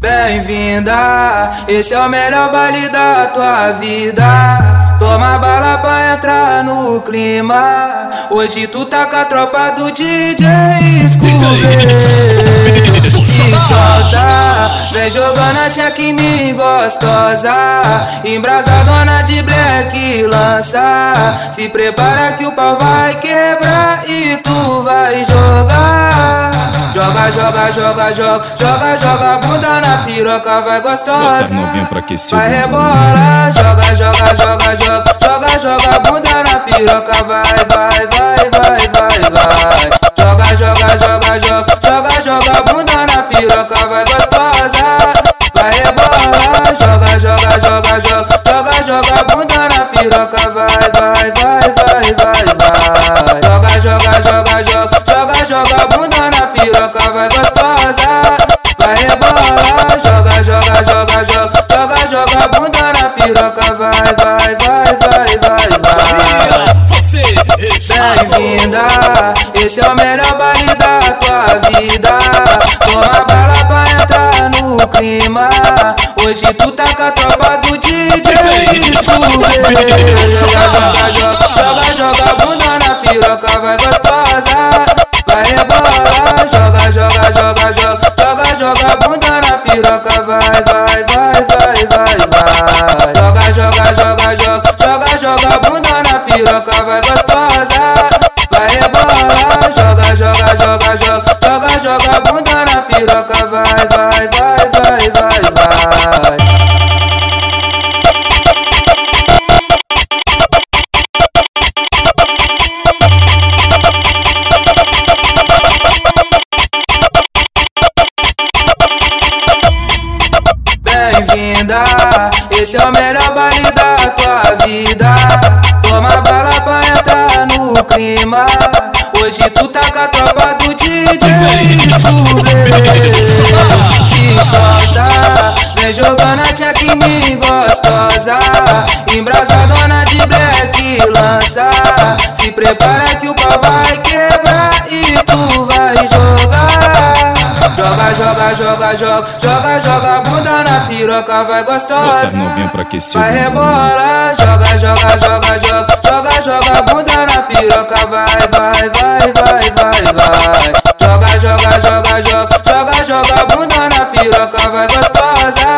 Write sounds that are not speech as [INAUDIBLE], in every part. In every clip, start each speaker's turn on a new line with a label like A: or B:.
A: Bem-vinda, esse é o melhor baile da tua vida. Toma bala pra entrar no clima. Hoje tu tá com a tropa do DJ Scooby. [LAUGHS] Se solta, vem jogando a check em mim gostosa. Embrasadona de black lança. Se prepara que o pau vai quebrar e tu vai jogar. Joga, joga, joga, joga, joga, joga bunda na piroca, vai gostosa. Vai rebola, joga, joga, joga, joga, joga, joga bunda na piroca, vai, vai, vai, vai, vai, vai. Joga, joga, joga, joga, joga, joga bunda na piroca, vai gostosa. Vai rebola, joga, joga, joga, joga, joga, joga bunda na piroca, vai, vai, vai, vai, vai, vai. Joga, joga, joga, joga, joga, joga bunda na piroca, vai, vai, vai, vai, vai, vai.
B: Você
A: Bem-vinda, esse é o melhor baile da tua vida. Toma bala pra entrar no clima. Hoje tu tá com a tropa do DJ. Joga, joga, joga, joga, joga bunda na piroca, vai gostosa. Vai rebola, joga, joga, joga, joga, vai, vai, vai, vai, vai, vai. Joga, joga, joga, joga, joga, joga bunda na piroca, vai gostosa. Bem-vinda, esse é o melhor baile da tua vida. Toma bala pra entrar no clima. Hoje tu tá com a tropa do DJ. Se solta, vem jogando a check em mim gostosa. Embrasadona de black lança. Se prepara que o pau vai quebrar e tu vai jogar. Joga, joga, joga, joga, joga, joga bunda piroca, vai gostosa.
B: novinha pra aquecer
A: Vai rebola, joga, joga, joga, joga, joga, joga bunda na piroca, vai, vai, vai, vai, vai, vai. Joga, joga, joga, joga, joga, joga bunda na piroca, vai gostosa.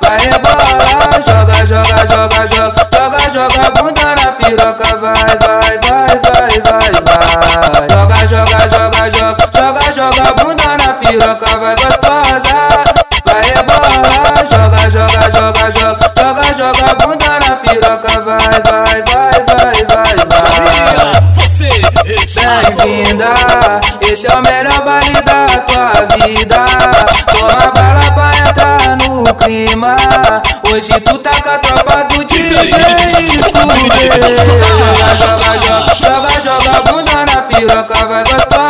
A: Vai rebola, joga, joga, joga, joga, joga, joga bunda na piroca, vai, vai, vai, vai, vai, vai. Joga, joga, joga, joga, joga, joga bunda na piroca, vai gostosa. Joga, joga, joga, joga, joga, bunda na piroca, vai, vai, vai, vai, vai, vai.
B: Você
A: Bem-vinda, esse é o melhor baile da tua vida. Toma bala pra entrar no clima. Hoje tu tá com a tropa do DJ. Joga, joga, joga, joga, joga bunda na piroca, vai gostosa.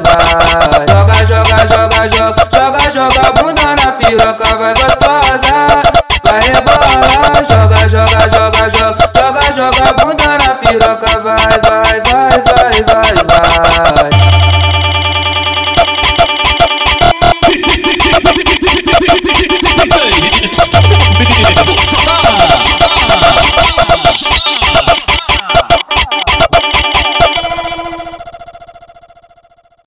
A: Vai,